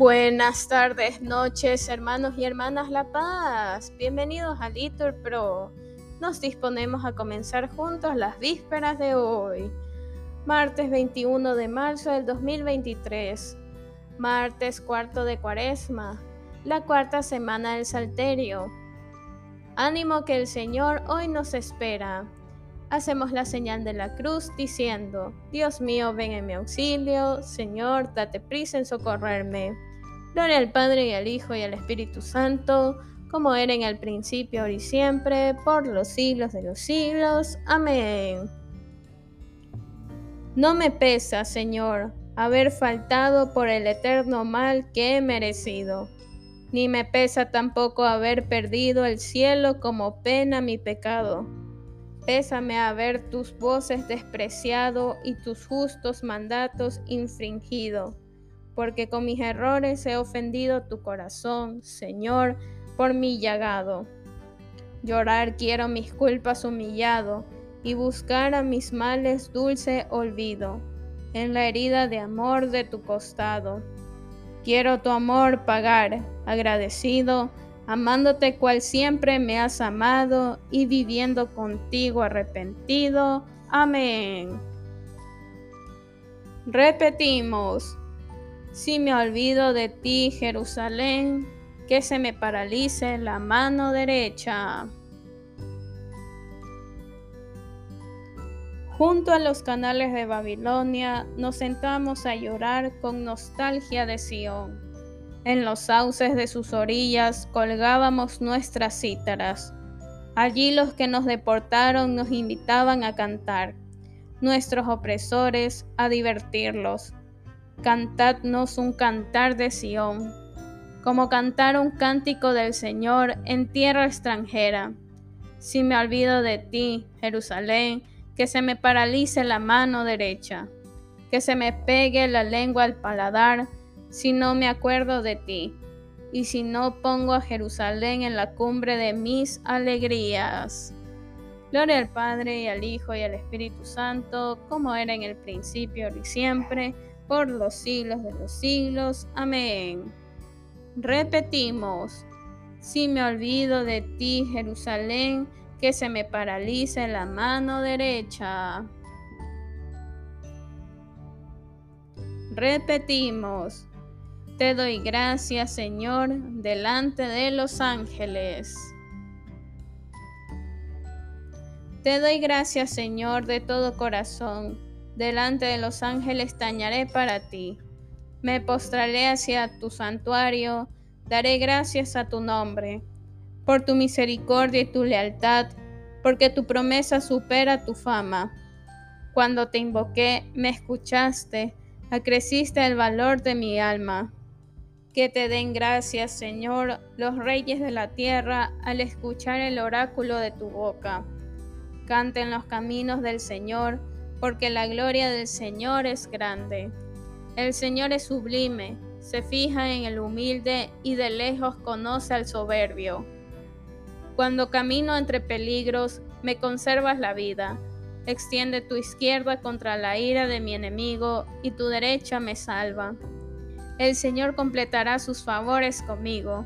Buenas tardes, noches, hermanos y hermanas La Paz. Bienvenidos a Litur Pro. Nos disponemos a comenzar juntos las vísperas de hoy, martes 21 de marzo del 2023, martes cuarto de cuaresma, la cuarta semana del Salterio. Ánimo que el Señor hoy nos espera. Hacemos la señal de la cruz diciendo, Dios mío, ven en mi auxilio, Señor, date prisa en socorrerme. Gloria al Padre y al Hijo y al Espíritu Santo, como era en el principio, ahora y siempre, por los siglos de los siglos. Amén. No me pesa, Señor, haber faltado por el eterno mal que he merecido, ni me pesa tampoco haber perdido el cielo como pena mi pecado Pésame haber tus voces despreciado y tus justos mandatos infringido, porque con mis errores he ofendido tu corazón, Señor, por mi llagado. Llorar quiero mis culpas humillado y buscar a mis males dulce olvido en la herida de amor de tu costado. Quiero tu amor pagar, agradecido, amándote cual siempre me has amado y viviendo contigo arrepentido. Amén. Repetimos, si me olvido de ti, Jerusalén, que se me paralice la mano derecha. Junto a los canales de Babilonia nos sentamos a llorar con nostalgia de Sión en los sauces de sus orillas colgábamos nuestras cítaras. Allí los que nos deportaron nos invitaban a cantar, nuestros opresores a divertirlos. Cantadnos un cantar de Sión, como cantar un cántico del Señor en tierra extranjera. Si me olvido de ti, Jerusalén, que se me paralice la mano derecha, que se me pegue la lengua al paladar, si no me acuerdo de ti, y si no pongo a Jerusalén en la cumbre de mis alegrías. Gloria al Padre y al Hijo y al Espíritu Santo, como era en el principio y siempre, por los siglos de los siglos. Amén. Repetimos, si me olvido de ti, Jerusalén, que se me paralice la mano derecha. Repetimos, te doy gracias, Señor, delante de los ángeles. Te doy gracias, Señor, de todo corazón. Delante de los ángeles tañaré para ti. Me postraré hacia tu santuario, daré gracias a tu nombre, por tu misericordia y tu lealtad, porque tu promesa supera tu fama. Cuando te invoqué, me escuchaste, acreciste el valor de mi alma. Que te den gracias, Señor, los reyes de la tierra, al escuchar el oráculo de tu boca. Canten los caminos del Señor, porque la gloria del Señor es grande. El Señor es sublime, se fija en el humilde y de lejos conoce al soberbio. Cuando camino entre peligros, me conservas la vida. Extiende tu izquierda contra la ira de mi enemigo y tu derecha me salva. El Señor completará sus favores conmigo.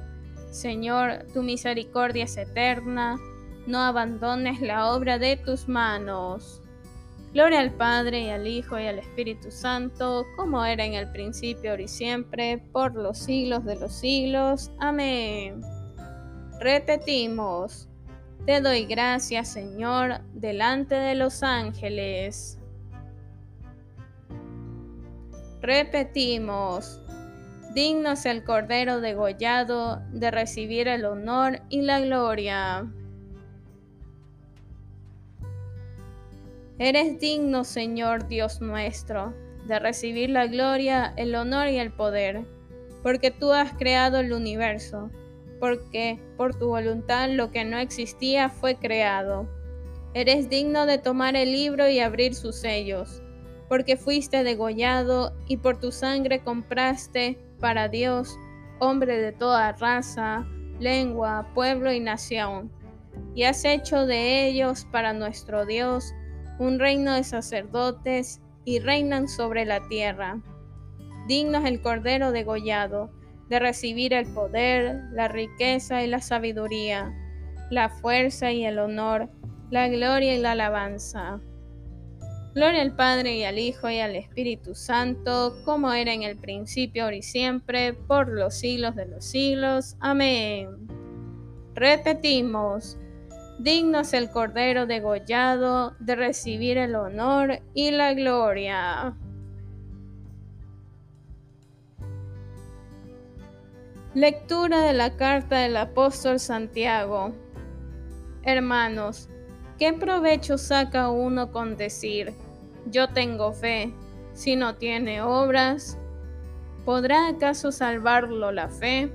Señor, tu misericordia es eterna, no abandones la obra de tus manos. Gloria al Padre y al Hijo y al Espíritu Santo, como era en el principio, ahora y siempre, por los siglos de los siglos. Amén. Repetimos, te doy gracias, Señor, delante de los ángeles. Repetimos, Digno es el Cordero degollado de recibir el honor y la gloria. Eres digno, Señor Dios nuestro, de recibir la gloria, el honor y el poder, porque tú has creado el universo, porque por tu voluntad lo que no existía fue creado. Eres digno de tomar el libro y abrir sus sellos, porque fuiste degollado y por tu sangre compraste para Dios, hombre de toda raza, lengua, pueblo y nación, y has hecho de ellos para nuestro Dios un reino de sacerdotes y reinan sobre la tierra. Digno es el Cordero degollado, de recibir el poder, la riqueza y la sabiduría, la fuerza y el honor, la gloria y la alabanza. Gloria al Padre y al Hijo y al Espíritu Santo, como era en el principio, ahora y siempre, por los siglos de los siglos. Amén. Repetimos, digno es el Cordero degollado de recibir el honor y la gloria. Lectura de la carta del apóstol Santiago. Hermanos, ¿qué provecho saca uno con decir, yo tengo fe, si no tiene obras? ¿Podrá acaso salvarlo la fe?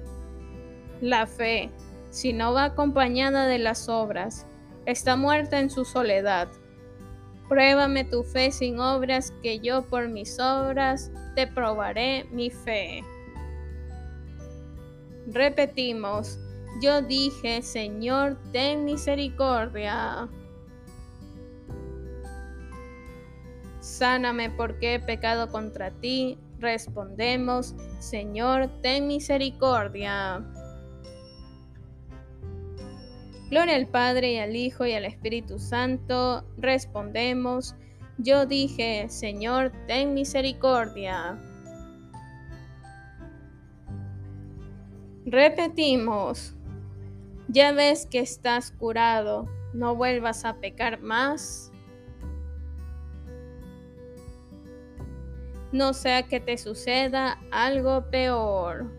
La fe, si no va acompañada de las obras, está muerta en su soledad. Pruébame tu fe sin obras, que yo por mis obras te probaré mi fe. Repetimos, yo dije, Señor, ten misericordia. Sáname porque he pecado contra ti. Respondemos, Señor, ten misericordia. Gloria al Padre y al Hijo y al Espíritu Santo. Respondemos, yo dije, Señor, ten misericordia. Repetimos, ya ves que estás curado, no vuelvas a pecar más. No sea que te suceda algo peor.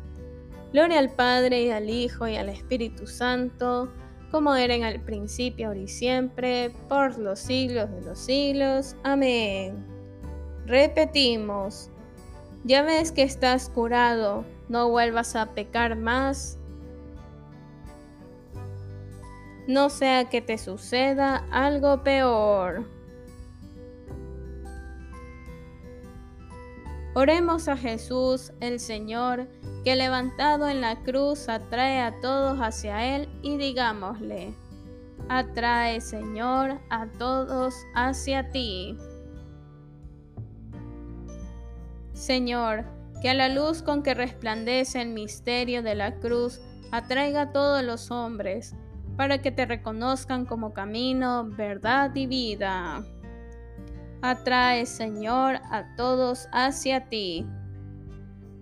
Gloria al Padre y al Hijo y al Espíritu Santo, como era en el principio, ahora y siempre, por los siglos de los siglos. Amén. Repetimos, ya ves que estás curado, no vuelvas a pecar más. No sea que te suceda algo peor. Oremos a Jesús, el Señor, que levantado en la cruz atrae a todos hacia Él y digámosle, atrae Señor a todos hacia ti. Señor, que a la luz con que resplandece el misterio de la cruz atraiga a todos los hombres, para que te reconozcan como camino, verdad y vida. Atrae, Señor, a todos hacia ti.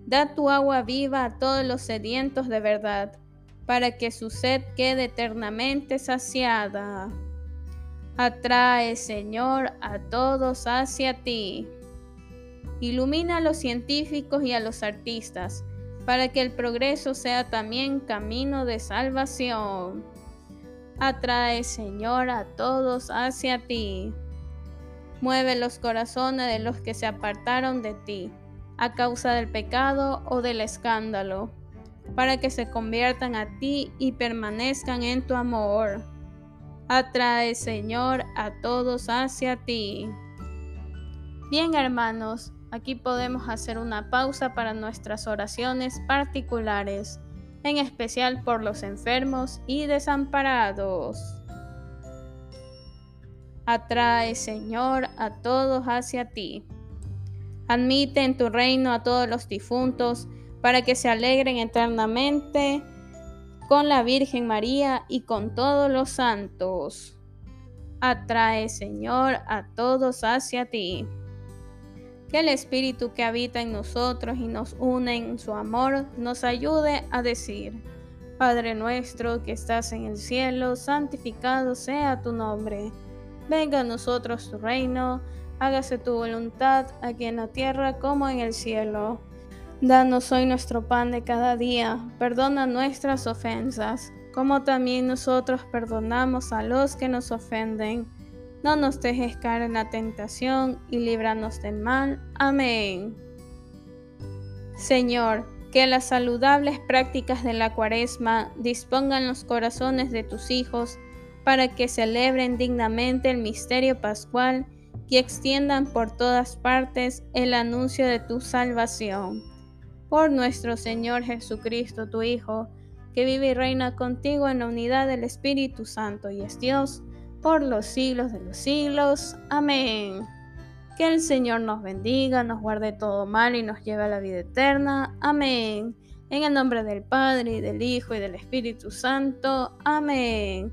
Da tu agua viva a todos los sedientos de verdad, para que su sed quede eternamente saciada. Atrae, Señor, a todos hacia ti. Ilumina a los científicos y a los artistas, para que el progreso sea también camino de salvación. Atrae, Señor, a todos hacia ti. Mueve los corazones de los que se apartaron de ti, a causa del pecado o del escándalo, para que se conviertan a ti y permanezcan en tu amor. Atrae, Señor, a todos hacia ti. Bien, hermanos, Aquí podemos hacer una pausa para nuestras oraciones particulares, en especial por los enfermos y desamparados. Atrae, Señor, a todos hacia ti. Admite en tu reino a todos los difuntos, para que se alegren eternamente con la Virgen María y con todos los santos. Atrae, Señor, a todos hacia ti. Que el Espíritu que habita en nosotros y nos une en su amor nos ayude a decir, Padre nuestro que estás en el cielo, santificado sea tu nombre. Venga a nosotros tu reino, hágase tu voluntad aquí en la tierra como en el cielo. Danos hoy nuestro pan de cada día, perdona nuestras ofensas, como también nosotros perdonamos a los que nos ofenden. No nos dejes caer en la tentación y líbranos del mal. Amén. Señor, que las saludables prácticas de la cuaresma dispongan los corazones de tus hijos para que celebren dignamente el misterio pascual y extiendan por todas partes el anuncio de tu salvación por nuestro Señor Jesucristo, tu Hijo, que vive y reina contigo en la unidad del Espíritu Santo y es Dios por los siglos de los siglos. Amén. Que el Señor nos bendiga, nos guarde todo mal y nos lleve a la vida eterna. Amén. En el nombre del Padre, y del Hijo, y del Espíritu Santo. Amén.